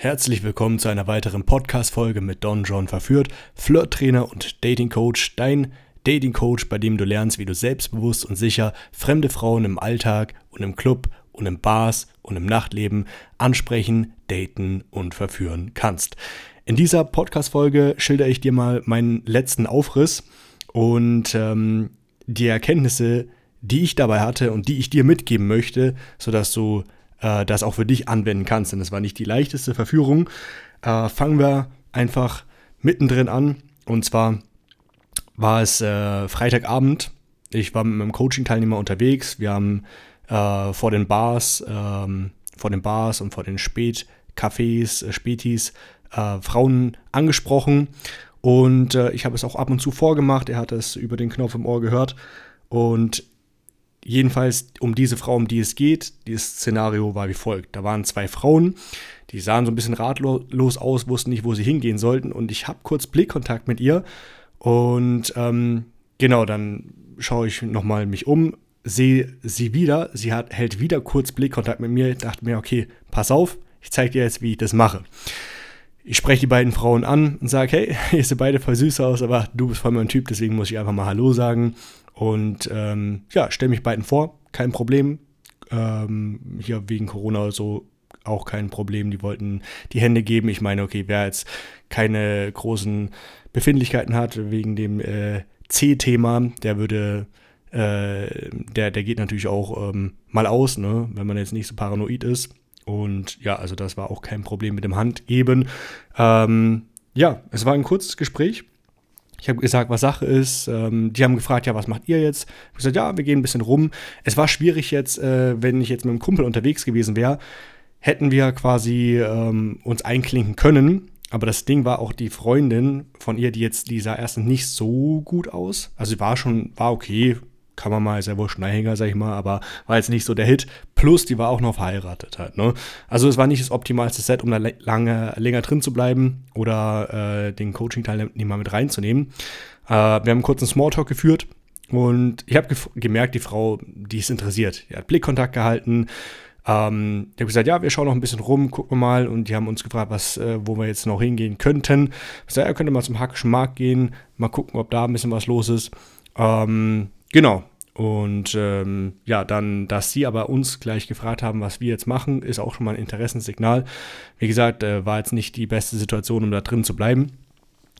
Herzlich willkommen zu einer weiteren Podcast-Folge mit Don John Verführt, Flirt-Trainer und Dating-Coach, dein Dating-Coach, bei dem du lernst, wie du selbstbewusst und sicher fremde Frauen im Alltag und im Club und im Bars und im Nachtleben ansprechen, daten und verführen kannst. In dieser Podcast-Folge schildere ich dir mal meinen letzten Aufriss und ähm, die Erkenntnisse, die ich dabei hatte und die ich dir mitgeben möchte, sodass du äh, das auch für dich anwenden kannst. Denn es war nicht die leichteste Verführung. Äh, fangen wir einfach mittendrin an. Und zwar war es äh, Freitagabend. Ich war mit meinem Coaching-Teilnehmer unterwegs. Wir haben äh, vor den Bars, ähm, vor den Bars und vor den Spätcafés, äh, Spätis äh, Frauen angesprochen. Und ich habe es auch ab und zu vorgemacht. Er hat es über den Knopf im Ohr gehört. Und jedenfalls um diese Frau, um die es geht, dieses Szenario war wie folgt. Da waren zwei Frauen, die sahen so ein bisschen ratlos aus, wussten nicht, wo sie hingehen sollten. Und ich habe kurz Blickkontakt mit ihr. Und ähm, genau, dann schaue ich nochmal mich um, sehe sie wieder. Sie hat, hält wieder kurz Blickkontakt mit mir. Dachte mir, okay, pass auf, ich zeige dir jetzt, wie ich das mache. Ich spreche die beiden Frauen an und sage, hey, ihr seht beide voll süß aus, aber du bist voll mein Typ, deswegen muss ich einfach mal Hallo sagen. Und ähm, ja, stelle mich beiden vor, kein Problem. Ähm, hier wegen Corona so auch kein Problem. Die wollten die Hände geben. Ich meine, okay, wer jetzt keine großen Befindlichkeiten hat wegen dem äh, C-Thema, der würde, äh, der, der geht natürlich auch ähm, mal aus, ne, wenn man jetzt nicht so paranoid ist. Und ja, also das war auch kein Problem mit dem Handgeben. Ähm, ja, es war ein kurzes Gespräch. Ich habe gesagt, was Sache ist. Ähm, die haben gefragt, ja, was macht ihr jetzt? Ich habe gesagt, ja, wir gehen ein bisschen rum. Es war schwierig jetzt, äh, wenn ich jetzt mit einem Kumpel unterwegs gewesen wäre, hätten wir quasi ähm, uns einklinken können. Aber das Ding war auch die Freundin von ihr, die jetzt, die sah erstens nicht so gut aus. Also sie war schon, war okay, kann man mal, ist ja wohl Schneihänger, sag ich mal, aber war jetzt nicht so der Hit. Plus, die war auch noch verheiratet halt, ne? Also es war nicht das optimalste Set, um da lange, länger drin zu bleiben oder äh, den Coaching-Teilnehmer mit reinzunehmen. Äh, wir haben einen kurzen Smalltalk geführt und ich habe gemerkt, die Frau, die ist interessiert. Die hat Blickkontakt gehalten. Ähm, die haben gesagt, ja, wir schauen noch ein bisschen rum, gucken wir mal. Und die haben uns gefragt, was, äh, wo wir jetzt noch hingehen könnten. Ich gesagt, ja, könnt ihr mal zum Hackischen Markt gehen, mal gucken, ob da ein bisschen was los ist. Ähm, Genau. Und ähm, ja, dann, dass sie aber uns gleich gefragt haben, was wir jetzt machen, ist auch schon mal ein Interessenssignal. Wie gesagt, äh, war jetzt nicht die beste Situation, um da drin zu bleiben.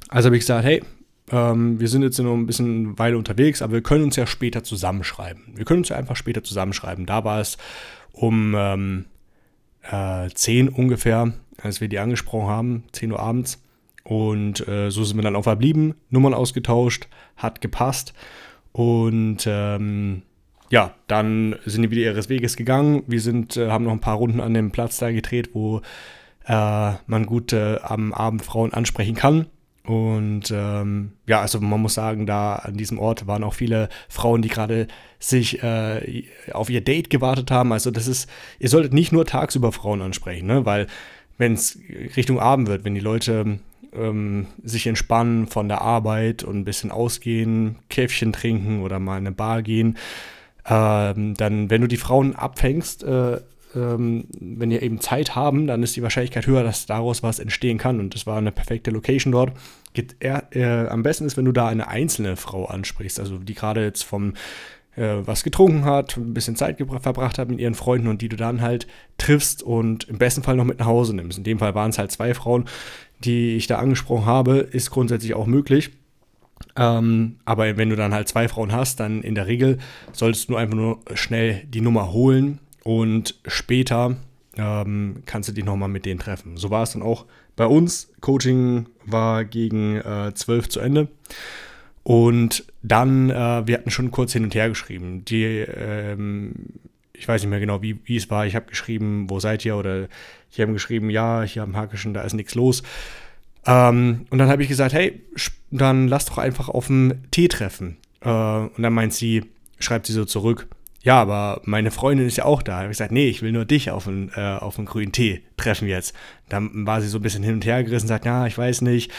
Also habe ich gesagt, hey, ähm, wir sind jetzt noch ein bisschen Weile unterwegs, aber wir können uns ja später zusammenschreiben. Wir können uns ja einfach später zusammenschreiben. Da war es um ähm, äh, 10 ungefähr, als wir die angesprochen haben, 10 Uhr abends. Und äh, so sind wir dann auch verblieben, Nummern ausgetauscht, hat gepasst. Und ähm, ja, dann sind die wieder ihres Weges gegangen. Wir sind, äh, haben noch ein paar Runden an dem Platz da gedreht, wo äh, man gut äh, am Abend Frauen ansprechen kann. Und ähm, ja, also man muss sagen, da an diesem Ort waren auch viele Frauen, die gerade sich äh, auf ihr Date gewartet haben. Also das ist, ihr solltet nicht nur tagsüber Frauen ansprechen, ne? weil wenn es Richtung Abend wird, wenn die Leute ähm, sich entspannen von der Arbeit und ein bisschen ausgehen, Käffchen trinken oder mal in eine Bar gehen. Ähm, dann, wenn du die Frauen abfängst, äh, ähm, wenn die eben Zeit haben, dann ist die Wahrscheinlichkeit höher, dass daraus was entstehen kann. Und das war eine perfekte Location dort. Geht eher, äh, am besten ist, wenn du da eine einzelne Frau ansprichst, also die gerade jetzt vom äh, was getrunken hat, ein bisschen Zeit verbracht hat mit ihren Freunden und die du dann halt triffst und im besten Fall noch mit nach Hause nimmst. In dem Fall waren es halt zwei Frauen, die ich da angesprochen habe, ist grundsätzlich auch möglich. Ähm, aber wenn du dann halt zwei Frauen hast, dann in der Regel solltest du einfach nur schnell die Nummer holen und später ähm, kannst du dich nochmal mit denen treffen. So war es dann auch bei uns. Coaching war gegen äh, 12 zu Ende. Und dann, äh, wir hatten schon kurz hin und her geschrieben. Die, ähm, ich weiß nicht mehr genau, wie, wie es war. Ich habe geschrieben, wo seid ihr? Oder die haben geschrieben, ja, hier am Hackischen, da ist nichts los. Ähm, und dann habe ich gesagt, hey, dann lass doch einfach auf dem Tee treffen. Äh, und dann meint sie, schreibt sie so zurück, ja, aber meine Freundin ist ja auch da. Da habe ich gesagt, nee, ich will nur dich auf einen, äh, auf einen grünen Tee treffen jetzt. Dann war sie so ein bisschen hin und her gerissen sagt, ja, ich weiß nicht.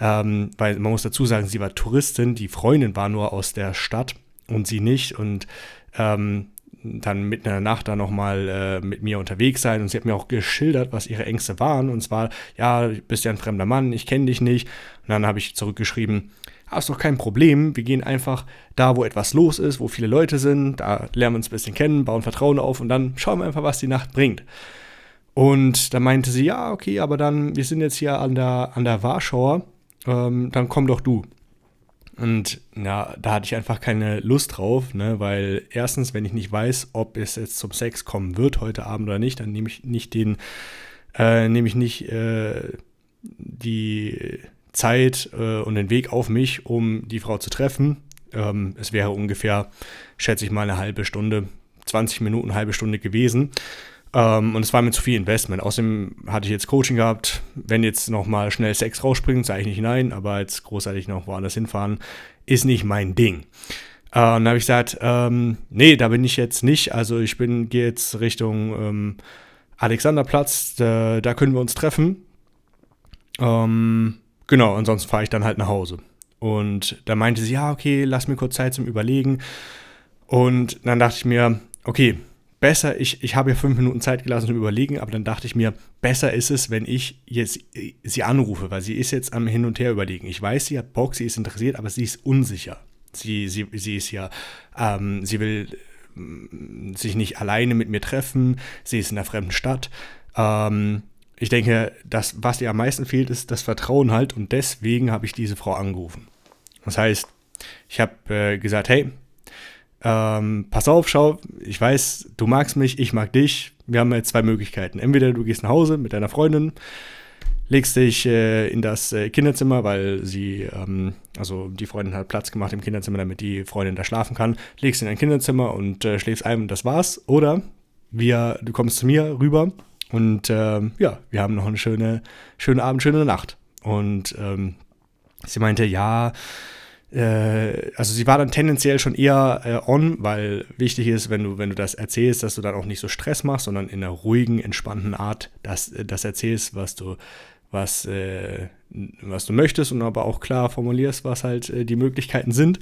Ähm, weil man muss dazu sagen, sie war Touristin, die Freundin war nur aus der Stadt und sie nicht. Und ähm, dann mitten in der Nacht da nochmal äh, mit mir unterwegs sein. Und sie hat mir auch geschildert, was ihre Ängste waren. Und zwar, ja, du bist ja ein fremder Mann, ich kenne dich nicht. Und dann habe ich zurückgeschrieben, ah, ist doch kein Problem, wir gehen einfach da, wo etwas los ist, wo viele Leute sind, da lernen wir uns ein bisschen kennen, bauen Vertrauen auf und dann schauen wir einfach, was die Nacht bringt. Und da meinte sie, ja, okay, aber dann, wir sind jetzt hier an der, an der Warschauer, ähm, dann komm doch du. Und ja, da hatte ich einfach keine Lust drauf, ne, weil erstens, wenn ich nicht weiß, ob es jetzt zum Sex kommen wird heute Abend oder nicht, dann nehme ich nicht den, äh, nehme ich nicht äh, die Zeit äh, und den Weg auf mich, um die Frau zu treffen. Ähm, es wäre ungefähr, schätze ich mal, eine halbe Stunde, 20 Minuten, halbe Stunde gewesen. Ähm, und es war mir zu viel Investment. Außerdem hatte ich jetzt Coaching gehabt. Wenn jetzt nochmal schnell Sex rausspringt, sage ich nicht nein, aber jetzt großartig noch woanders hinfahren, ist nicht mein Ding. Äh, und dann habe ich gesagt, ähm, nee, da bin ich jetzt nicht. Also ich bin, gehe jetzt Richtung ähm, Alexanderplatz, da, da, können wir uns treffen. Ähm, genau, ansonsten fahre ich dann halt nach Hause. Und da meinte sie, ja, okay, lass mir kurz Zeit zum Überlegen. Und dann dachte ich mir, okay, besser, ich, ich habe ja fünf Minuten Zeit gelassen zum Überlegen, aber dann dachte ich mir, besser ist es, wenn ich jetzt äh, sie anrufe, weil sie ist jetzt am Hin und Her überlegen. Ich weiß, sie hat Bock, sie ist interessiert, aber sie ist unsicher. Sie, sie, sie ist ja, ähm, sie will äh, sich nicht alleine mit mir treffen, sie ist in einer fremden Stadt. Ähm, ich denke, das, was ihr am meisten fehlt, ist das Vertrauen halt und deswegen habe ich diese Frau angerufen. Das heißt, ich habe äh, gesagt, hey, ähm, pass auf, schau, ich weiß, du magst mich, ich mag dich. Wir haben jetzt zwei Möglichkeiten. Entweder du gehst nach Hause mit deiner Freundin, legst dich äh, in das äh, Kinderzimmer, weil sie, ähm, also die Freundin hat Platz gemacht im Kinderzimmer, damit die Freundin da schlafen kann, legst in ein Kinderzimmer und äh, schläfst ein und das war's. Oder wir, du kommst zu mir rüber und ähm, ja, wir haben noch eine schöne, schöne Abend, schöne Nacht. Und ähm, sie meinte, ja, also sie war dann tendenziell schon eher äh, on, weil wichtig ist, wenn du, wenn du das erzählst, dass du dann auch nicht so Stress machst, sondern in einer ruhigen, entspannten Art das, äh, das erzählst, was du, was, äh, was du möchtest und aber auch klar formulierst, was halt äh, die Möglichkeiten sind.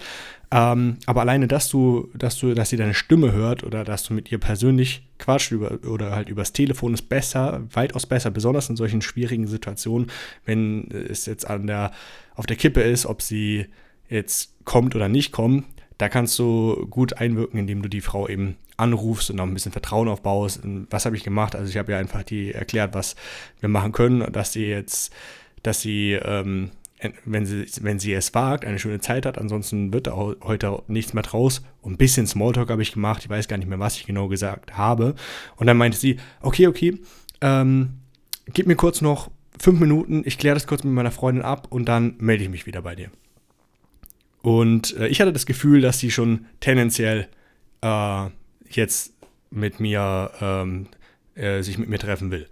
Ähm, aber alleine, dass du, dass du, dass sie deine Stimme hört oder dass du mit ihr persönlich quatscht über, oder halt übers Telefon ist besser, weitaus besser, besonders in solchen schwierigen Situationen, wenn es jetzt an der, auf der Kippe ist, ob sie jetzt kommt oder nicht kommt, da kannst du gut einwirken, indem du die Frau eben anrufst und auch ein bisschen Vertrauen aufbaust. Was habe ich gemacht? Also ich habe ja einfach die erklärt, was wir machen können, dass sie jetzt, dass sie, ähm, wenn sie, wenn sie es wagt, eine schöne Zeit hat. Ansonsten wird heute nichts mehr draus. Und ein bisschen Smalltalk habe ich gemacht. Ich weiß gar nicht mehr, was ich genau gesagt habe. Und dann meinte sie, okay, okay, ähm, gib mir kurz noch fünf Minuten. Ich kläre das kurz mit meiner Freundin ab und dann melde ich mich wieder bei dir. Und äh, ich hatte das Gefühl, dass sie schon tendenziell äh, jetzt mit mir, ähm, äh, sich mit mir treffen will.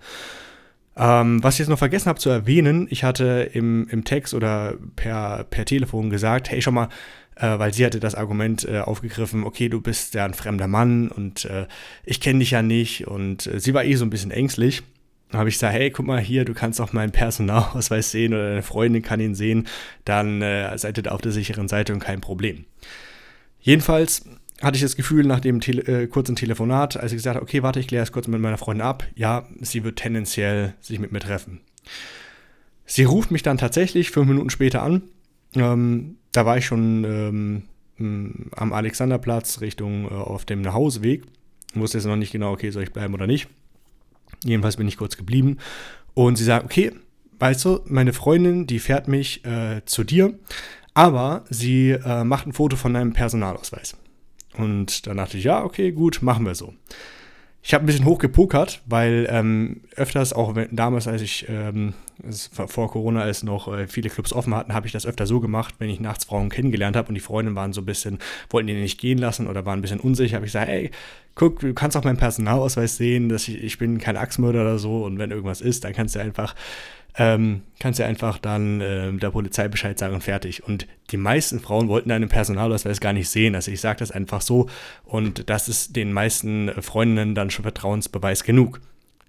Ähm, was ich jetzt noch vergessen habe zu erwähnen, ich hatte im, im Text oder per, per Telefon gesagt, hey, schau mal, äh, weil sie hatte das Argument äh, aufgegriffen, okay, du bist ja ein fremder Mann und äh, ich kenne dich ja nicht und sie war eh so ein bisschen ängstlich habe ich gesagt, hey, guck mal hier, du kannst auch meinen Personalausweis sehen oder deine Freundin kann ihn sehen, dann äh, seid ihr da auf der sicheren Seite und kein Problem. Jedenfalls hatte ich das Gefühl nach dem Tele äh, kurzen Telefonat, als ich gesagt habe, okay, warte, ich kläre es kurz mit meiner Freundin ab, ja, sie wird tendenziell sich mit mir treffen. Sie ruft mich dann tatsächlich fünf Minuten später an. Ähm, da war ich schon ähm, am Alexanderplatz Richtung äh, auf dem Nachhauseweg. Wusste jetzt noch nicht genau, okay, soll ich bleiben oder nicht. Jedenfalls bin ich kurz geblieben. Und sie sagt, okay, weißt du, meine Freundin, die fährt mich äh, zu dir, aber sie äh, macht ein Foto von deinem Personalausweis. Und dann dachte ich, ja, okay, gut, machen wir so. Ich habe ein bisschen hochgepokert, weil ähm, öfters, auch wenn, damals, als ich ähm, vor Corona als noch äh, viele Clubs offen hatten, habe ich das öfter so gemacht, wenn ich nachts Frauen kennengelernt habe und die Freundinnen waren so ein bisschen, wollten die nicht gehen lassen oder waren ein bisschen unsicher, habe ich gesagt, ey, guck, du kannst auch meinen Personalausweis sehen, dass ich, ich bin kein Axtmörder oder so und wenn irgendwas ist, dann kannst du einfach ähm, kannst du einfach dann äh, der Polizei Bescheid sagen fertig. Und die meisten Frauen wollten deinen Personalausweis gar nicht sehen. Also ich sage das einfach so und das ist den meisten Freundinnen dann schon Vertrauensbeweis genug.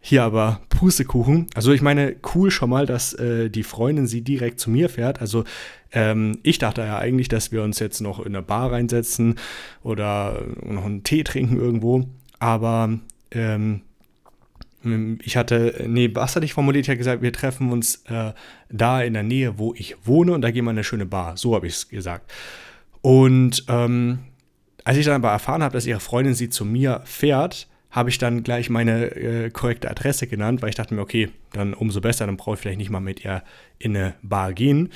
hier aber Pustekuchen. Also ich meine, cool schon mal, dass äh, die Freundin sie direkt zu mir fährt. Also ähm, ich dachte ja eigentlich, dass wir uns jetzt noch in eine Bar reinsetzen oder noch einen Tee trinken irgendwo. Aber ähm, ich hatte, nee, was hatte ich formuliert? Ich hatte gesagt, wir treffen uns äh, da in der Nähe, wo ich wohne und da gehen wir in eine schöne Bar. So habe ich es gesagt. Und ähm, als ich dann aber erfahren habe, dass ihre Freundin sie zu mir fährt, habe ich dann gleich meine äh, korrekte Adresse genannt, weil ich dachte mir, okay, dann umso besser, dann brauche ich vielleicht nicht mal mit ihr in eine Bar gehen.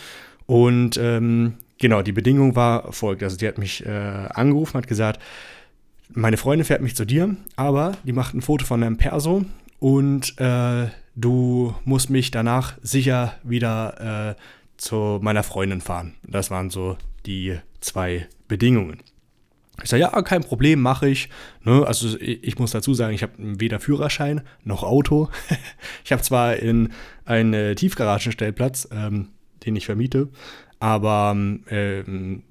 Und ähm, genau, die Bedingung war folgt. Also die hat mich äh, angerufen, hat gesagt, meine Freundin fährt mich zu dir, aber die macht ein Foto von einem Perso und äh, du musst mich danach sicher wieder äh, zu meiner Freundin fahren. Das waren so die zwei Bedingungen. Ich sage, ja, kein Problem, mache ich. Ne? Also ich, muss dazu sagen, ich habe weder Führerschein noch Auto. ich habe zwar in einen Tiefgaragenstellplatz, ähm, den ich vermiete, aber äh,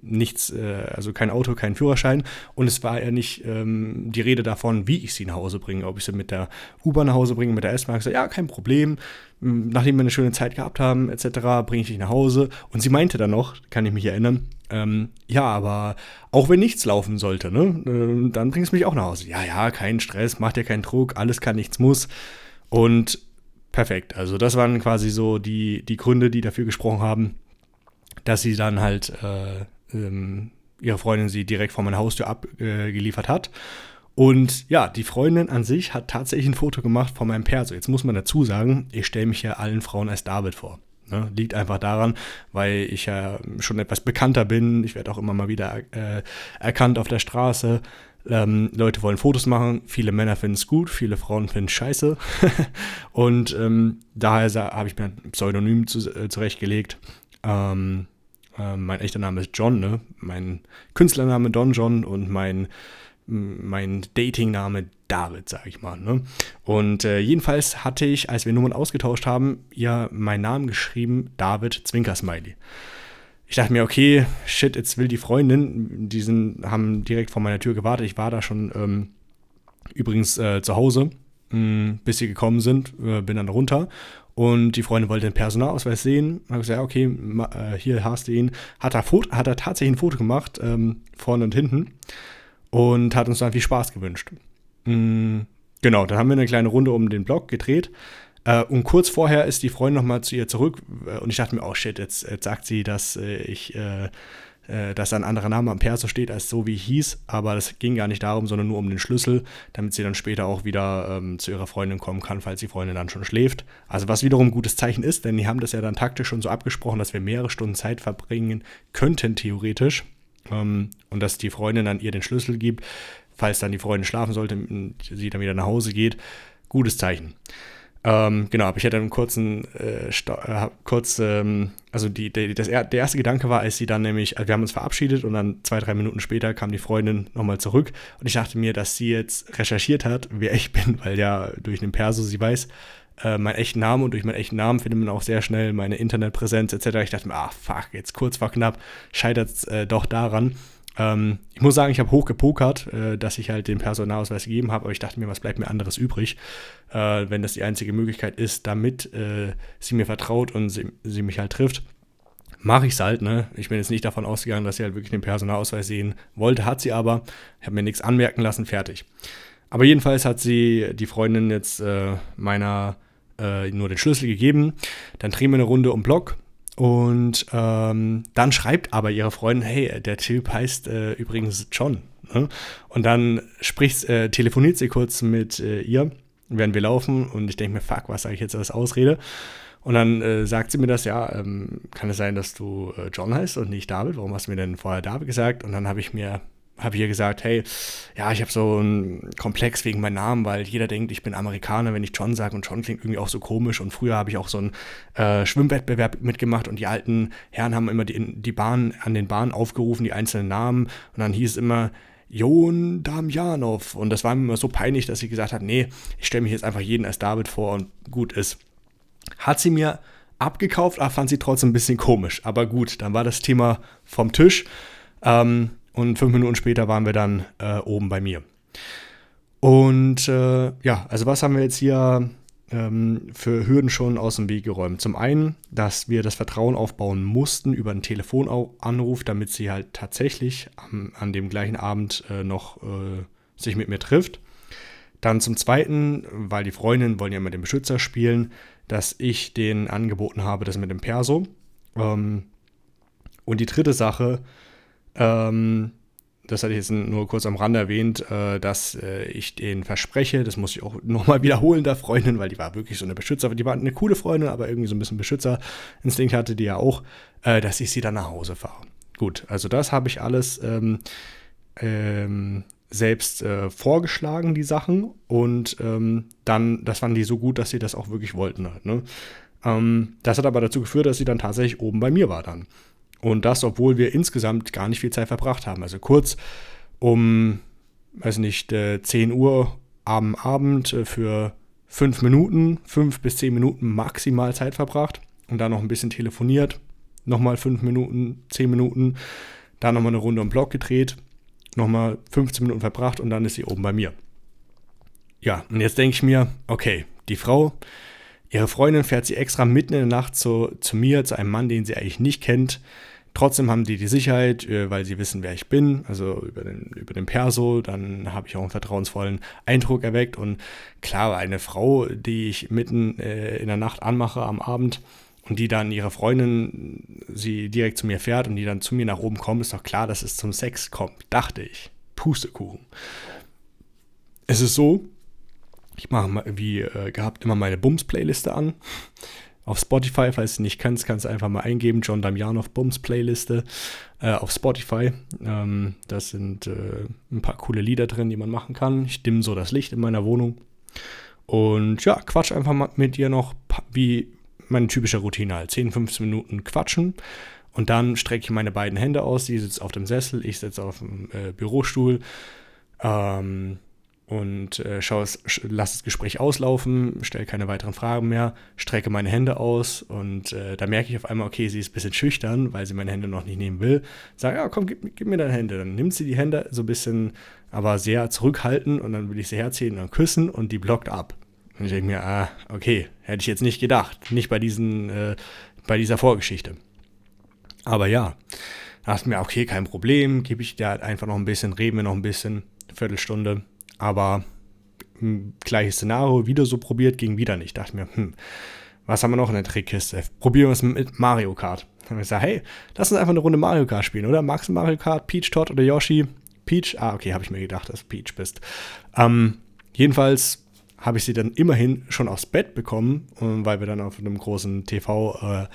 nichts, äh, also kein Auto, kein Führerschein. Und es war ja nicht ähm, die Rede davon, wie ich sie nach Hause bringe, ob ich sie mit der U-Bahn nach Hause bringe, mit der S-Bahn. Ja, kein Problem. Nachdem wir eine schöne Zeit gehabt haben, etc., bringe ich dich nach Hause. Und sie meinte dann noch, kann ich mich erinnern, ähm, ja, aber auch wenn nichts laufen sollte, ne, äh, dann bringst du mich auch nach Hause. Ja, ja, kein Stress, mach dir keinen Druck, alles kann, nichts muss. Und perfekt. Also das waren quasi so die, die Gründe, die dafür gesprochen haben, dass sie dann halt äh, ähm, ihre Freundin sie direkt vor meiner Haustür abgeliefert äh, hat. Und ja, die Freundin an sich hat tatsächlich ein Foto gemacht von meinem Perso. Jetzt muss man dazu sagen, ich stelle mich ja allen Frauen als David vor. Ne? Liegt einfach daran, weil ich ja schon etwas bekannter bin. Ich werde auch immer mal wieder äh, erkannt auf der Straße. Ähm, Leute wollen Fotos machen, viele Männer finden es gut, viele Frauen finden es scheiße. und ähm, daher habe ich mir ein Pseudonym zu, äh, zurechtgelegt. Ähm, äh, mein echter Name ist John, ne? Mein Künstlername Don John und mein mein Datingname David, sag ich mal. Ne? Und äh, jedenfalls hatte ich, als wir Nummern ausgetauscht haben, ja meinen Namen geschrieben, David Zwinkersmiley. Ich dachte mir, okay, shit, jetzt will die Freundin, die sind, haben direkt vor meiner Tür gewartet. Ich war da schon ähm, übrigens äh, zu Hause, mh, hm, bis sie gekommen sind, äh, bin dann runter und die Freundin wollte den Personalausweis sehen. Habe gesagt, okay, äh, hier hast du ihn. Hat er, hat er tatsächlich ein Foto gemacht, ähm, vorne und hinten. Und hat uns dann viel Spaß gewünscht. Mhm, genau, dann haben wir eine kleine Runde um den Block gedreht. Äh, und kurz vorher ist die Freundin nochmal zu ihr zurück. Äh, und ich dachte mir, oh shit, jetzt, jetzt sagt sie, dass äh, ich äh, dass ein anderer Name am Perso steht als so wie ich hieß, aber das ging gar nicht darum, sondern nur um den Schlüssel, damit sie dann später auch wieder ähm, zu ihrer Freundin kommen kann, falls die Freundin dann schon schläft. Also was wiederum ein gutes Zeichen ist, denn die haben das ja dann taktisch schon so abgesprochen, dass wir mehrere Stunden Zeit verbringen könnten, theoretisch. Ähm, und dass die Freundin dann ihr den Schlüssel gibt, falls dann die Freundin schlafen sollte und sie dann wieder nach Hause geht. Gutes Zeichen. Ähm, genau, aber ich hatte einen kurzen, äh, äh, kurz, ähm, also die, die, das, der erste Gedanke war, als sie dann nämlich, also wir haben uns verabschiedet und dann zwei, drei Minuten später kam die Freundin nochmal zurück und ich dachte mir, dass sie jetzt recherchiert hat, wer ich bin, weil ja durch den Perso sie weiß, äh, meinen echten Namen und durch meinen echten Namen findet man auch sehr schnell meine Internetpräsenz etc. Ich dachte mir, ah fuck, jetzt kurz vor knapp scheitert es äh, doch daran. Ähm, ich muss sagen, ich habe hoch gepokert, äh, dass ich halt den Personalausweis gegeben habe, aber ich dachte mir, was bleibt mir anderes übrig, äh, wenn das die einzige Möglichkeit ist, damit äh, sie mir vertraut und sie, sie mich halt trifft. Mache ich es halt, ne? Ich bin jetzt nicht davon ausgegangen, dass sie halt wirklich den Personalausweis sehen wollte, hat sie aber. Ich habe mir nichts anmerken lassen, fertig. Aber jedenfalls hat sie die Freundin jetzt äh, meiner äh, nur den Schlüssel gegeben. Dann drehen wir eine Runde um Block und ähm, dann schreibt aber ihre Freundin, hey, der Typ heißt äh, übrigens John. Ne? Und dann spricht, äh, telefoniert sie kurz mit äh, ihr, während wir laufen. Und ich denke mir, fuck, was sage ich jetzt als Ausrede? Und dann äh, sagt sie mir das, ja, ähm, kann es sein, dass du äh, John heißt und nicht David? Warum hast du mir denn vorher David gesagt? Und dann habe ich mir habe ihr gesagt, hey, ja, ich habe so einen Komplex wegen meinem Namen, weil jeder denkt, ich bin Amerikaner, wenn ich John sage und John klingt irgendwie auch so komisch und früher habe ich auch so einen äh, Schwimmwettbewerb mitgemacht und die alten Herren haben immer die, die Bahn an den Bahnen aufgerufen, die einzelnen Namen und dann hieß es immer Jon Damjanov und das war mir immer so peinlich, dass sie gesagt hat, nee, ich stelle mich jetzt einfach jeden als David vor und gut ist. Hat sie mir abgekauft, aber fand sie trotzdem ein bisschen komisch, aber gut, dann war das Thema vom Tisch. Ähm, und fünf Minuten später waren wir dann äh, oben bei mir. Und äh, ja, also was haben wir jetzt hier ähm, für Hürden schon aus dem Weg geräumt. Zum einen, dass wir das Vertrauen aufbauen mussten über einen Telefonanruf, damit sie halt tatsächlich am, an dem gleichen Abend äh, noch äh, sich mit mir trifft. Dann zum Zweiten, weil die Freundinnen wollen ja immer den Beschützer spielen, dass ich denen angeboten habe, das mit dem Perso. Ähm, und die dritte Sache, ähm, das hatte ich jetzt nur kurz am Rande erwähnt, äh, dass äh, ich denen verspreche, das muss ich auch nochmal wiederholen, der Freundin, weil die war wirklich so eine Beschützer, die war eine coole Freundin, aber irgendwie so ein bisschen Beschützerinstinkt hatte die ja auch, äh, dass ich sie dann nach Hause fahre. Gut, also das habe ich alles ähm, ähm, selbst äh, vorgeschlagen, die Sachen, und ähm, dann, das fanden die so gut, dass sie das auch wirklich wollten halt, ne? Ähm, das hat aber dazu geführt, dass sie dann tatsächlich oben bei mir war dann. Und das, obwohl wir insgesamt gar nicht viel Zeit verbracht haben. Also kurz um, weiß nicht, 10 äh, Uhr am Abend äh, für fünf Minuten, fünf bis zehn Minuten maximal Zeit verbracht und dann noch ein bisschen telefoniert, nochmal fünf Minuten, zehn Minuten, dann nochmal eine Runde um Block gedreht, nochmal 15 Minuten verbracht und dann ist sie oben bei mir. Ja, und jetzt denke ich mir, okay, die Frau, ihre Freundin fährt sie extra mitten in der Nacht zu, zu mir, zu einem Mann, den sie eigentlich nicht kennt, Trotzdem haben die die Sicherheit, äh, weil sie wissen, wer ich bin, also über den, über den Perso, dann habe ich auch einen vertrauensvollen Eindruck erweckt und klar, eine Frau, die ich mitten äh, in der Nacht anmache am Abend und die dann ihre Freundin sie direkt zu mir fährt und die dann zu mir nach oben kommt, ist doch klar, dass es zum Sex kommt, dachte ich. Pustekuchen. Es ist so, ich mache wie äh, gehabt immer meine Bums-Playliste an auf Spotify, falls du nicht kennst, kannst du einfach mal eingeben, John Damianov Bums Playliste äh, auf Spotify. Ähm, das sind äh, ein paar coole Lieder drin, die man machen kann. Ich dimme so das Licht in meiner Wohnung. Und ja, quatsch einfach mal mit dir noch, wie meine typische Routine halt. 10, 15 Minuten quatschen. Und dann strecke ich meine beiden Hände aus. Sie sitzt auf dem Sessel, ich sitze auf dem äh, Bürostuhl. Ähm, und äh, schau es, lass das Gespräch auslaufen, stelle keine weiteren Fragen mehr, strecke meine Hände aus und äh, da merke ich auf einmal, okay, sie ist ein bisschen schüchtern, weil sie meine Hände noch nicht nehmen will. Sage, ja, komm, gib, gib mir deine Hände. Dann nimmt sie die Hände so ein bisschen, aber sehr zurückhalten und dann will ich sie herziehen und küssen und die blockt ab. Und ich denke mir, ah, okay, hätte ich jetzt nicht gedacht, nicht bei diesen, äh, bei dieser Vorgeschichte. Aber ja, dachte mir, okay, kein Problem, gebe ich dir halt einfach noch ein bisschen, reden wir noch ein bisschen, Viertelstunde aber gleiches Szenario, wieder so probiert, ging wieder nicht. Dachte mir, hm, was haben wir noch in der Trickkiste? Probieren wir es mit Mario Kart. Dann habe ich gesagt, hey, lass uns einfach eine Runde Mario Kart spielen, oder? Magst du Mario Kart, Peach, Todd oder Yoshi? Peach? Ah, okay, habe ich mir gedacht, dass du Peach bist. Ähm, jedenfalls habe ich sie dann immerhin schon aufs Bett bekommen, weil wir dann auf einem großen TV äh,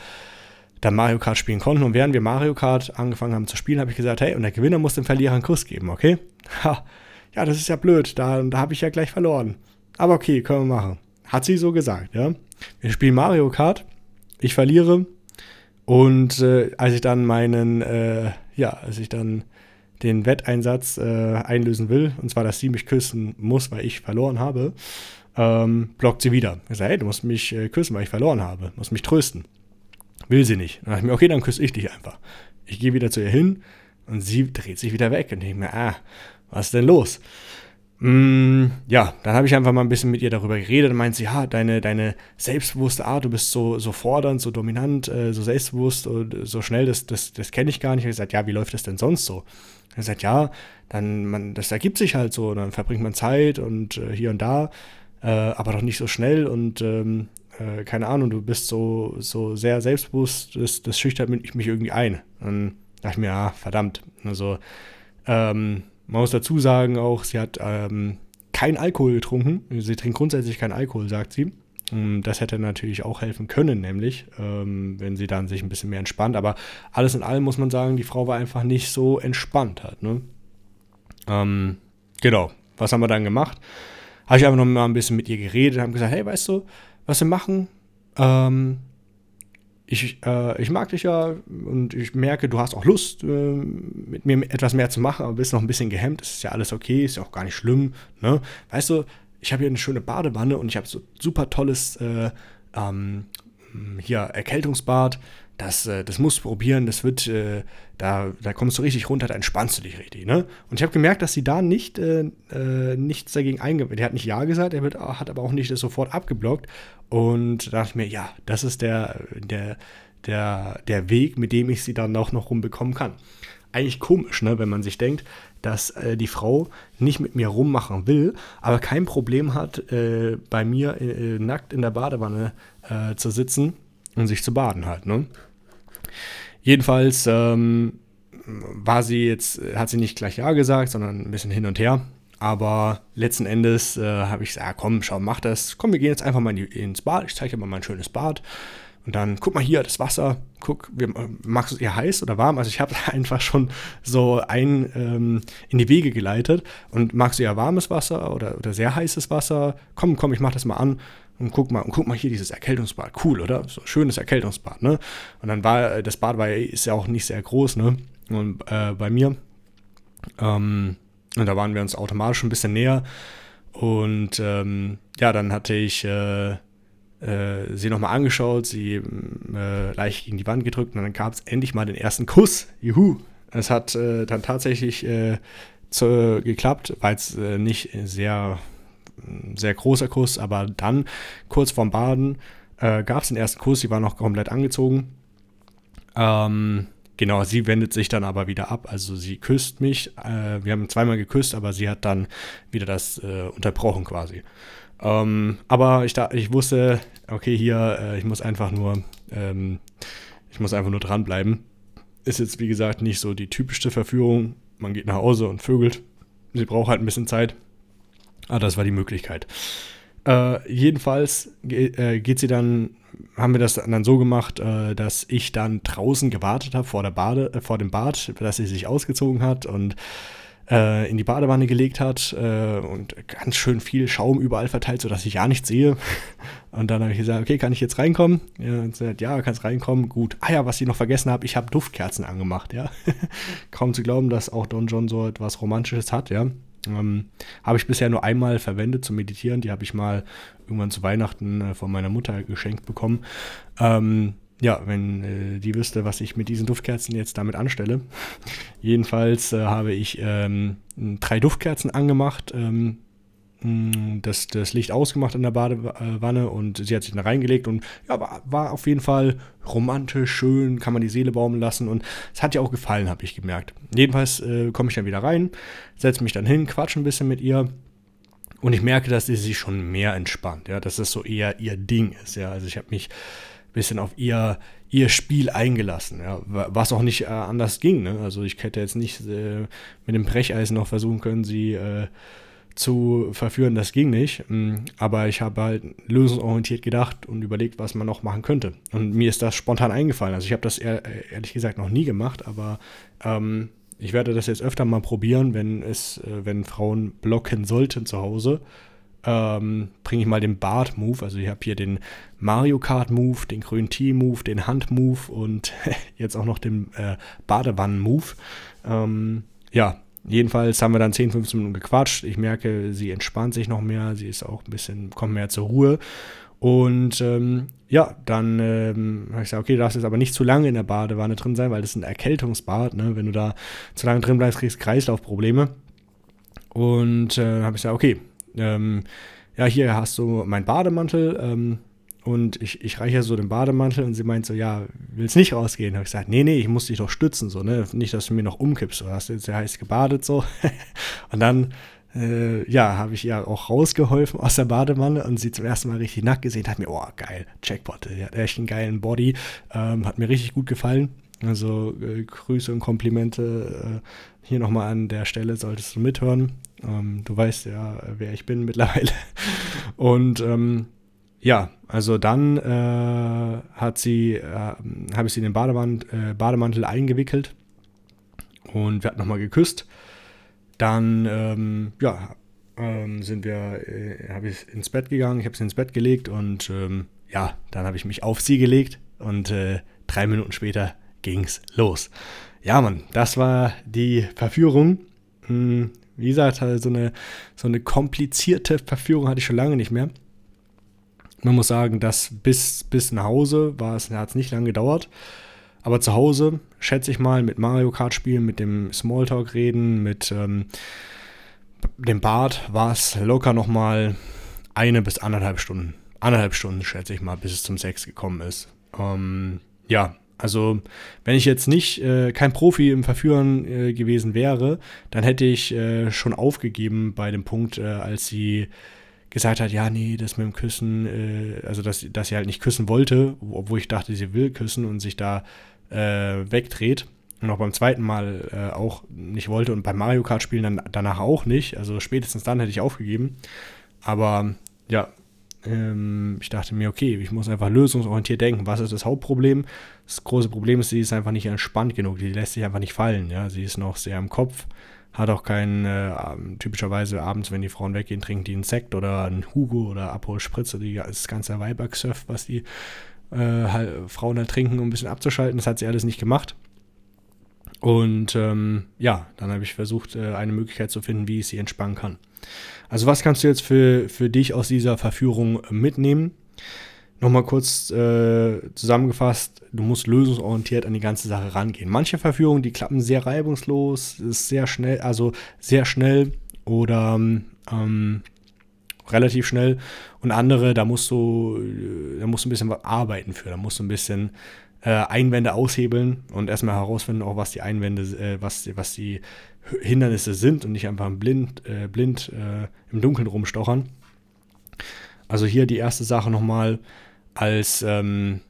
dann Mario Kart spielen konnten. Und während wir Mario Kart angefangen haben zu spielen, habe ich gesagt, hey, und der Gewinner muss dem Verlierer einen Kuss geben, okay? Ha, ja, das ist ja blöd, da, da habe ich ja gleich verloren. Aber okay, können wir machen. Hat sie so gesagt, ja. Wir spielen Mario Kart, ich verliere und äh, als ich dann meinen, äh, ja, als ich dann den Wetteinsatz äh, einlösen will, und zwar, dass sie mich küssen muss, weil ich verloren habe, ähm, blockt sie wieder. Ich sage, hey, du musst mich äh, küssen, weil ich verloren habe, musst mich trösten. Will sie nicht. Dann dachte ich mir, okay, dann küsse ich dich einfach. Ich gehe wieder zu ihr hin und sie dreht sich wieder weg und denke mir, ah, was ist denn los? Mm, ja, dann habe ich einfach mal ein bisschen mit ihr darüber geredet und meinte sie, ja, deine, deine selbstbewusste Art, du bist so, so fordernd, so dominant, äh, so selbstbewusst, und so schnell, das, das, das kenne ich gar nicht. Ich habe gesagt, ja, wie läuft das denn sonst so? Er hat gesagt, ja, dann, man, das ergibt sich halt so, dann verbringt man Zeit und äh, hier und da, äh, aber doch nicht so schnell und ähm, äh, keine Ahnung, du bist so, so sehr selbstbewusst, das, das schüchtert mich, irgendwie ein. Dann dachte ich mir, ja, verdammt, also, ähm, man muss dazu sagen auch, sie hat ähm, kein Alkohol getrunken. Sie trinkt grundsätzlich keinen Alkohol, sagt sie. Das hätte natürlich auch helfen können, nämlich, ähm, wenn sie dann sich ein bisschen mehr entspannt. Aber alles in allem muss man sagen, die Frau war einfach nicht so entspannt halt. Ne? Ähm, genau. Was haben wir dann gemacht? Habe ich einfach noch mal ein bisschen mit ihr geredet, haben gesagt, hey, weißt du, was wir machen? Ähm, ich, äh, ich mag dich ja und ich merke, du hast auch Lust, äh, mit mir etwas mehr zu machen, aber bist noch ein bisschen gehemmt. Das ist ja alles okay, ist ja auch gar nicht schlimm. Ne? Weißt du, ich habe hier eine schöne Badewanne und ich habe so super tolles äh, ähm, hier Erkältungsbad. Das, äh, das musst du probieren, das wird, äh, da, da kommst du richtig runter, da entspannst du dich richtig, ne? Und ich habe gemerkt, dass sie da nicht, äh, äh nichts dagegen eingewendet. Der hat nicht Ja gesagt, er hat aber auch nicht das sofort abgeblockt. Und da dachte ich mir, ja, das ist der, der, der, der Weg, mit dem ich sie dann auch noch rumbekommen kann. Eigentlich komisch, ne, wenn man sich denkt, dass äh, die Frau nicht mit mir rummachen will, aber kein Problem hat, äh, bei mir äh, nackt in der Badewanne zu sitzen und sich zu baden halt. Ne? Jedenfalls ähm, war sie jetzt, hat sie nicht gleich Ja gesagt, sondern ein bisschen hin und her. Aber letzten Endes äh, habe ich gesagt, ja, komm, schau, mach das. Komm, wir gehen jetzt einfach mal ins Bad. Ich zeige dir mal mein schönes Bad. Und dann, guck mal hier, das Wasser, guck, wie, magst du es eher heiß oder warm? Also ich habe einfach schon so ein ähm, in die Wege geleitet. Und magst du eher warmes Wasser oder, oder sehr heißes Wasser? Komm, komm, ich mach das mal an. Und guck mal, und guck mal hier dieses Erkältungsbad. Cool, oder? So schönes Erkältungsbad, ne? Und dann war, das Bad war, ist ja auch nicht sehr groß, ne? Und äh, bei mir. Ähm, und da waren wir uns automatisch ein bisschen näher. Und ähm, ja, dann hatte ich äh, äh, sie nochmal angeschaut, sie äh, leicht gegen die Wand gedrückt und dann gab es endlich mal den ersten Kuss. Juhu! Es hat äh, dann tatsächlich äh, zu, geklappt, war jetzt äh, nicht sehr, sehr großer Kuss, aber dann kurz vorm Baden äh, gab es den ersten Kuss, sie war noch komplett angezogen. Ähm, genau, sie wendet sich dann aber wieder ab, also sie küsst mich. wir haben zweimal geküsst, aber sie hat dann wieder das unterbrochen quasi. Ähm, aber ich, da, ich wusste, okay, hier, äh, ich muss einfach nur, ähm, ich muss einfach nur dranbleiben. Ist jetzt, wie gesagt, nicht so die typischste Verführung. Man geht nach Hause und vögelt. Sie braucht halt ein bisschen Zeit. Aber das war die Möglichkeit. Äh, jedenfalls äh, geht sie dann, haben wir das dann so gemacht, äh, dass ich dann draußen gewartet habe vor der äh, vor dem Bad, dass sie sich ausgezogen hat und äh, in die Badewanne gelegt hat und ganz schön viel Schaum überall verteilt, sodass ich ja nichts sehe. Und dann habe ich gesagt, okay, kann ich jetzt reinkommen? Ja, und gesagt, ja, kannst reinkommen. Gut. Ah ja, was ich noch vergessen habe, ich habe Duftkerzen angemacht, ja. Kaum zu glauben, dass auch Don John so etwas Romantisches hat, ja. Ähm, habe ich bisher nur einmal verwendet zum Meditieren. Die habe ich mal irgendwann zu Weihnachten äh, von meiner Mutter geschenkt bekommen. Ähm, ja, wenn äh, die wüsste, was ich mit diesen Duftkerzen jetzt damit anstelle. Jedenfalls äh, habe ich ähm, drei Duftkerzen angemacht, ähm, das, das Licht ausgemacht in der Badewanne und sie hat sich dann reingelegt und ja, war, war auf jeden Fall romantisch, schön, kann man die Seele baumeln lassen und es hat ihr auch gefallen, habe ich gemerkt. Jedenfalls äh, komme ich dann wieder rein, setze mich dann hin, quatsche ein bisschen mit ihr und ich merke, dass sie sich schon mehr entspannt, ja, dass das so eher ihr Ding ist, ja, also ich habe mich bisschen auf ihr, ihr Spiel eingelassen, ja, was auch nicht äh, anders ging. Ne? Also ich hätte jetzt nicht äh, mit dem Brecheisen noch versuchen können, sie äh, zu verführen, das ging nicht. Mm, aber ich habe halt lösungsorientiert gedacht und überlegt, was man noch machen könnte. Und mir ist das spontan eingefallen. Also ich habe das ehr, ehrlich gesagt noch nie gemacht, aber ähm, ich werde das jetzt öfter mal probieren, wenn es, äh, wenn Frauen blocken sollten zu Hause ähm, bringe ich mal den Bart-Move. Also ich habe hier den Mario Kart-Move, den grünen Tee-Move, den Hand-Move und jetzt auch noch den äh, Badewannen-Move. Ähm, ja, jedenfalls haben wir dann 10, 15 Minuten gequatscht. Ich merke, sie entspannt sich noch mehr, sie ist auch ein bisschen, kommt mehr zur Ruhe. Und ähm, ja, dann ähm, habe ich gesagt, okay, du darfst jetzt aber nicht zu lange in der Badewanne drin sein, weil das ist ein Erkältungsbad. Ne? Wenn du da zu lange drin bleibst, kriegst du Kreislaufprobleme. Und äh, habe ich gesagt, okay, ähm, ja, hier hast du meinen Bademantel ähm, und ich, ich reiche so den Bademantel und sie meint so, ja, willst nicht rausgehen? Habe ich gesagt, nee, nee, ich muss dich doch stützen, so, ne? Nicht, dass du mir noch umkippst. Du hast jetzt sehr heiß gebadet, so. und dann, äh, ja, habe ich ihr auch rausgeholfen aus der Badewanne und sie zum ersten Mal richtig nackt gesehen, hat mir, oh, geil, Jackpot, der hat echt einen geilen Body, ähm, hat mir richtig gut gefallen. Also äh, Grüße und Komplimente äh, hier nochmal an der Stelle, solltest du mithören. Ähm, du weißt ja, wer ich bin mittlerweile. Und ähm, ja, also dann äh, hat sie, äh, habe ich sie in den Badewand, äh, Bademantel eingewickelt und wir hatten nochmal geküsst. Dann, ähm, ja, ähm, sind wir, äh, habe ich ins Bett gegangen, ich habe sie ins Bett gelegt und ähm, ja, dann habe ich mich auf sie gelegt und äh, drei Minuten später ging's los. Ja, Mann, das war die Verführung. Hm, wie gesagt, halt so eine, so eine komplizierte Verführung hatte ich schon lange nicht mehr. Man muss sagen, dass bis, bis nach Hause war es, hat es nicht lange gedauert. Aber zu Hause, schätze ich mal, mit Mario Kart spielen, mit dem Smalltalk reden, mit ähm, dem Bad war es locker nochmal eine bis anderthalb Stunden. Anderthalb Stunden, schätze ich mal, bis es zum Sex gekommen ist. Ähm, ja, also wenn ich jetzt nicht äh, kein Profi im Verführen äh, gewesen wäre, dann hätte ich äh, schon aufgegeben bei dem Punkt, äh, als sie gesagt hat, ja, nee, das mit dem Küssen, äh, also dass, dass sie halt nicht küssen wollte, obwohl ich dachte, sie will küssen und sich da äh, wegdreht. Und auch beim zweiten Mal äh, auch nicht wollte und beim Mario Kart spielen dann danach auch nicht. Also spätestens dann hätte ich aufgegeben. Aber ja, ähm, ich dachte mir, okay, ich muss einfach lösungsorientiert denken. Was ist das Hauptproblem? Das große Problem ist, sie ist einfach nicht entspannt genug. Die lässt sich einfach nicht fallen. Ja? Sie ist noch sehr im Kopf hat auch keinen, äh, typischerweise abends, wenn die Frauen weggehen, trinken die einen Sekt oder einen Hugo oder Aperol Spritz oder das ganze Weibergsurf, was die äh, halt, Frauen halt trinken, um ein bisschen abzuschalten. Das hat sie alles nicht gemacht. Und ähm, ja, dann habe ich versucht, äh, eine Möglichkeit zu finden, wie ich sie entspannen kann. Also was kannst du jetzt für, für dich aus dieser Verführung mitnehmen? Nochmal kurz äh, zusammengefasst, du musst lösungsorientiert an die ganze Sache rangehen. Manche Verführungen, die klappen sehr reibungslos, ist sehr schnell, also sehr schnell oder ähm, relativ schnell. Und andere, da musst du, da musst du ein bisschen arbeiten für, da musst du ein bisschen äh, Einwände aushebeln und erstmal herausfinden, auch was die Einwände, äh, was, was die Hindernisse sind und nicht einfach blind, äh, blind äh, im Dunkeln rumstochern. Also hier die erste Sache nochmal, als ähm,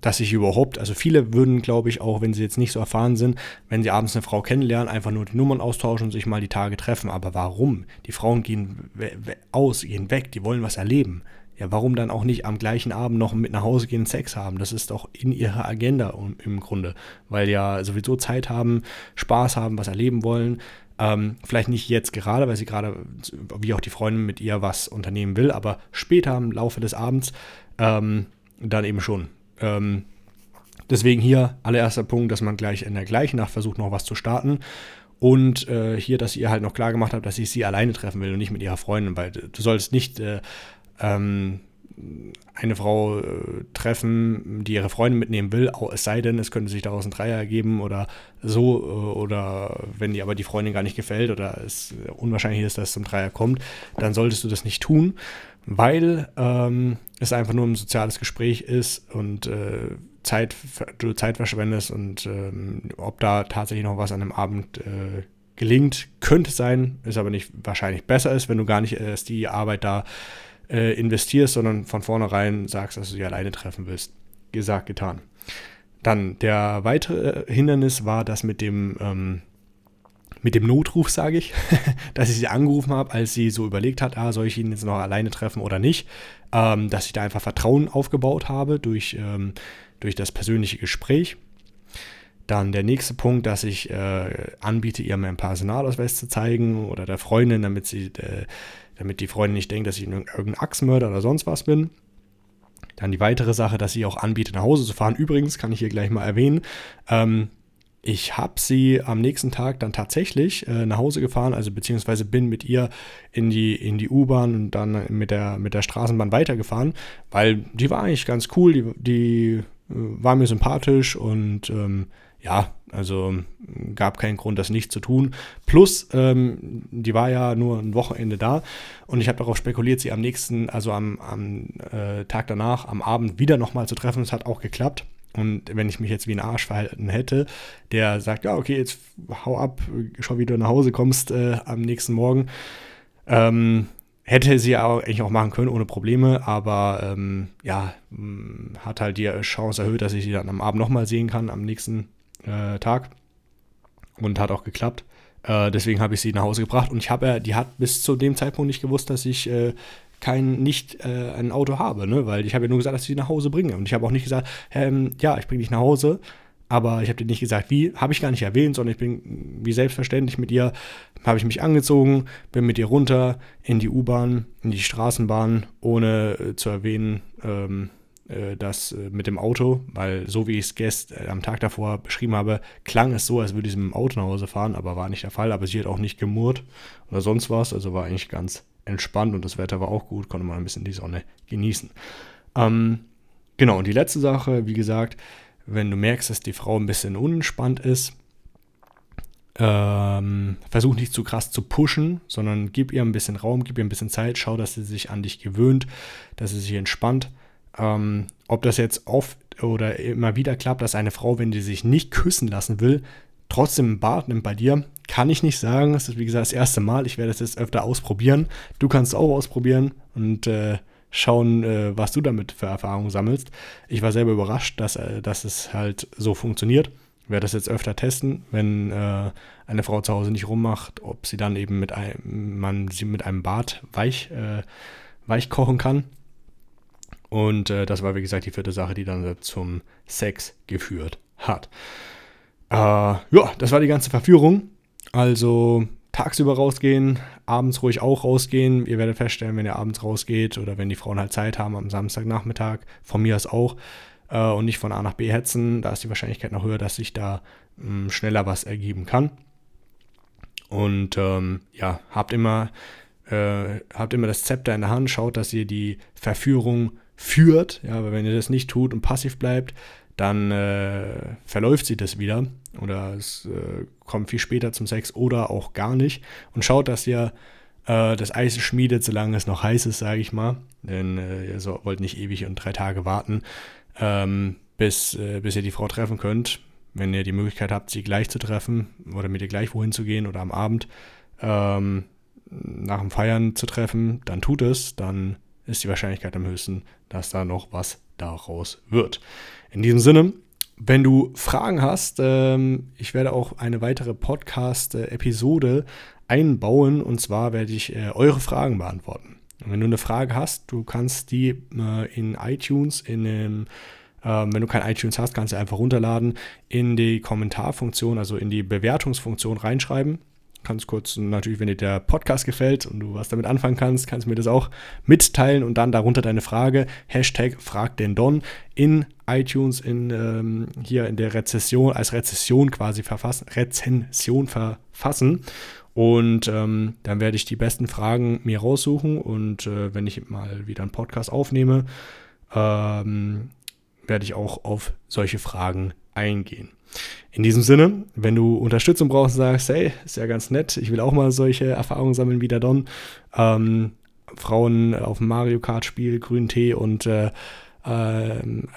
dass ich überhaupt, also viele würden, glaube ich, auch wenn sie jetzt nicht so erfahren sind, wenn sie abends eine Frau kennenlernen, einfach nur die Nummern austauschen und sich mal die Tage treffen. Aber warum? Die Frauen gehen aus, gehen weg, die wollen was erleben. Ja, warum dann auch nicht am gleichen Abend noch mit nach Hause gehen Sex haben? Das ist doch in ihrer Agenda im Grunde, weil ja sowieso Zeit haben, Spaß haben, was erleben wollen. Ähm, vielleicht nicht jetzt gerade, weil sie gerade, wie auch die Freundin mit ihr was unternehmen will, aber später im Laufe des Abends ähm, dann eben schon. Ähm, deswegen hier allererster Punkt, dass man gleich in der gleichen Nacht versucht, noch was zu starten. Und äh, hier, dass ihr halt noch klar gemacht habt, dass ich sie alleine treffen will und nicht mit ihrer Freundin, weil du sollst nicht äh, ähm, eine Frau äh, treffen, die ihre Freundin mitnehmen will, es sei denn, es könnte sich daraus ein Dreier ergeben oder so, äh, oder wenn dir aber die Freundin gar nicht gefällt oder es unwahrscheinlich ist, dass es zum Dreier kommt, dann solltest du das nicht tun, weil ähm, es einfach nur ein soziales Gespräch ist und äh, Zeit, du Zeit verschwendest und ähm, ob da tatsächlich noch was an dem Abend äh, gelingt, könnte sein, ist aber nicht wahrscheinlich besser ist, wenn du gar nicht erst die Arbeit da äh, investierst, sondern von vornherein sagst, dass du sie alleine treffen willst. Gesagt, getan. Dann der weitere äh, Hindernis war das mit dem, ähm, mit dem Notruf, sage ich, dass ich sie angerufen habe, als sie so überlegt hat, ah, soll ich ihn jetzt noch alleine treffen oder nicht. Ähm, dass ich da einfach Vertrauen aufgebaut habe durch, ähm, durch das persönliche Gespräch. Dann der nächste Punkt, dass ich äh, anbiete, ihr meinen Personalausweis zu zeigen oder der Freundin, damit sie äh, damit die Freundin nicht denkt, dass ich irgendein Achsmörder oder sonst was bin. Dann die weitere Sache, dass sie auch anbietet, nach Hause zu fahren. Übrigens kann ich hier gleich mal erwähnen, ähm, ich habe sie am nächsten Tag dann tatsächlich äh, nach Hause gefahren, also beziehungsweise bin mit ihr in die, in die U-Bahn und dann mit der, mit der Straßenbahn weitergefahren, weil die war eigentlich ganz cool, die, die äh, war mir sympathisch und ähm, ja, also gab keinen Grund, das nicht zu tun. Plus, ähm, die war ja nur ein Wochenende da und ich habe darauf spekuliert, sie am nächsten, also am, am äh, Tag danach, am Abend wieder nochmal zu treffen. Es hat auch geklappt. Und wenn ich mich jetzt wie ein Arsch verhalten hätte, der sagt, ja, okay, jetzt hau ab, schau, wie du nach Hause kommst äh, am nächsten Morgen, ähm, hätte sie auch, eigentlich auch machen können ohne Probleme, aber ähm, ja, hat halt die Chance erhöht, dass ich sie dann am Abend nochmal sehen kann, am nächsten äh, Tag. Und hat auch geklappt. Äh, deswegen habe ich sie nach Hause gebracht. Und ich habe, die hat bis zu dem Zeitpunkt nicht gewusst, dass ich äh, kein nicht äh, ein Auto habe, ne? Weil ich habe ja nur gesagt, dass ich sie nach Hause bringe. Und ich habe auch nicht gesagt, ähm, ja, ich bringe dich nach Hause. Aber ich habe dir nicht gesagt, wie, habe ich gar nicht erwähnt, sondern ich bin wie selbstverständlich mit ihr, habe ich mich angezogen, bin mit ihr runter in die U-Bahn, in die Straßenbahn, ohne äh, zu erwähnen, ähm, äh, das äh, mit dem Auto, weil so wie ich es gestern äh, am Tag davor beschrieben habe, klang es so, als würde ich mit dem Auto nach Hause fahren, aber war nicht der Fall. Aber sie hat auch nicht gemurrt oder sonst was, also war eigentlich ganz entspannt und das Wetter war auch gut, konnte man ein bisschen die Sonne genießen. Ähm, genau, und die letzte Sache, wie gesagt, wenn du merkst, dass die Frau ein bisschen unentspannt ist, ähm, versuch nicht zu krass zu pushen, sondern gib ihr ein bisschen Raum, gib ihr ein bisschen Zeit, schau, dass sie sich an dich gewöhnt, dass sie sich entspannt. Ähm, ob das jetzt oft oder immer wieder klappt, dass eine Frau, wenn die sich nicht küssen lassen will, trotzdem ein Bad nimmt bei dir, kann ich nicht sagen. Das ist wie gesagt das erste Mal. Ich werde es jetzt öfter ausprobieren. Du kannst es auch ausprobieren und äh, schauen, äh, was du damit für Erfahrungen sammelst. Ich war selber überrascht, dass, äh, dass es halt so funktioniert. Ich werde das jetzt öfter testen, wenn äh, eine Frau zu Hause nicht rummacht, ob sie dann eben mit einem, man sie mit einem Bad weich, äh, weich kochen kann. Und äh, das war, wie gesagt, die vierte Sache, die dann zum Sex geführt hat. Äh, ja, das war die ganze Verführung. Also tagsüber rausgehen, abends ruhig auch rausgehen. Ihr werdet feststellen, wenn ihr abends rausgeht oder wenn die Frauen halt Zeit haben am Samstagnachmittag, von mir aus auch, äh, und nicht von A nach B hetzen, da ist die Wahrscheinlichkeit noch höher, dass sich da mh, hm, schneller was ergeben kann. Und ähm, ja, habt immer, äh, habt immer das Zepter in der Hand, schaut, dass ihr die Verführung führt. Ja, aber wenn ihr das nicht tut und passiv bleibt, dann äh, verläuft sie das wieder oder es äh, kommt viel später zum Sex oder auch gar nicht. Und schaut, dass ihr äh, das Eis schmiedet, solange es noch heiß ist, sage ich mal. Denn äh, ihr so, wollt nicht ewig und drei Tage warten, ähm, bis, äh, bis ihr die Frau treffen könnt. Wenn ihr die Möglichkeit habt, sie gleich zu treffen oder mit ihr gleich wohin zu gehen oder am Abend ähm, nach dem Feiern zu treffen, dann tut es. Dann ist die Wahrscheinlichkeit am höchsten, dass da noch was daraus wird. In diesem Sinne, wenn du Fragen hast, ähm, ich werde auch eine weitere Podcast-Episode einbauen und zwar werde ich äh, eure Fragen beantworten. Und wenn du eine Frage hast, du kannst die äh, in iTunes, in dem, äh, wenn du kein iTunes hast, kannst du einfach runterladen, in die Kommentarfunktion, also in die Bewertungsfunktion reinschreiben kannst kurz, natürlich, wenn dir der Podcast gefällt und du was damit anfangen kannst, kannst du mir das auch mitteilen und dann darunter deine Frage, Hashtag frag den Don in iTunes in ähm, hier in der Rezession, als Rezession quasi verfassen, Rezension verfassen. Und ähm, dann werde ich die besten Fragen mir raussuchen und äh, wenn ich mal wieder einen Podcast aufnehme, ähm, werde ich auch auf solche Fragen eingehen. In diesem Sinne, wenn du Unterstützung brauchst sagst, hey, ist ja ganz nett, ich will auch mal solche Erfahrungen sammeln wie der Don, ähm, Frauen auf dem Mario Kart Spiel, grünen Tee und äh, äh,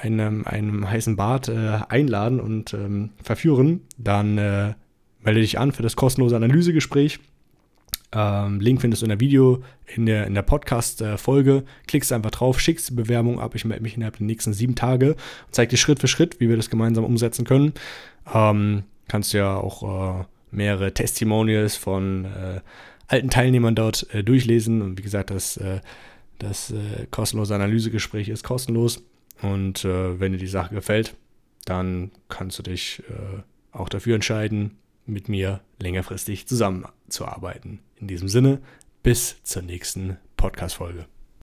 einem, einem heißen Bad äh, einladen und ähm, verführen, dann äh, melde dich an für das kostenlose Analysegespräch. Ähm, Link findest du in der Video, in der, in der Podcast-Folge. Klickst einfach drauf, schickst die Bewerbung ab. Ich melde mich innerhalb der nächsten sieben Tage und zeige dir Schritt für Schritt, wie wir das gemeinsam umsetzen können. Ähm, kannst ja auch äh, mehrere Testimonials von äh, alten Teilnehmern dort äh, durchlesen. Und wie gesagt, das, äh, das äh, kostenlose Analysegespräch ist kostenlos. Und äh, wenn dir die Sache gefällt, dann kannst du dich auch dafür entscheiden, mit mir längerfristig zusammenzuarbeiten. In diesem Sinne, bis zur nächsten Podcast-Folge.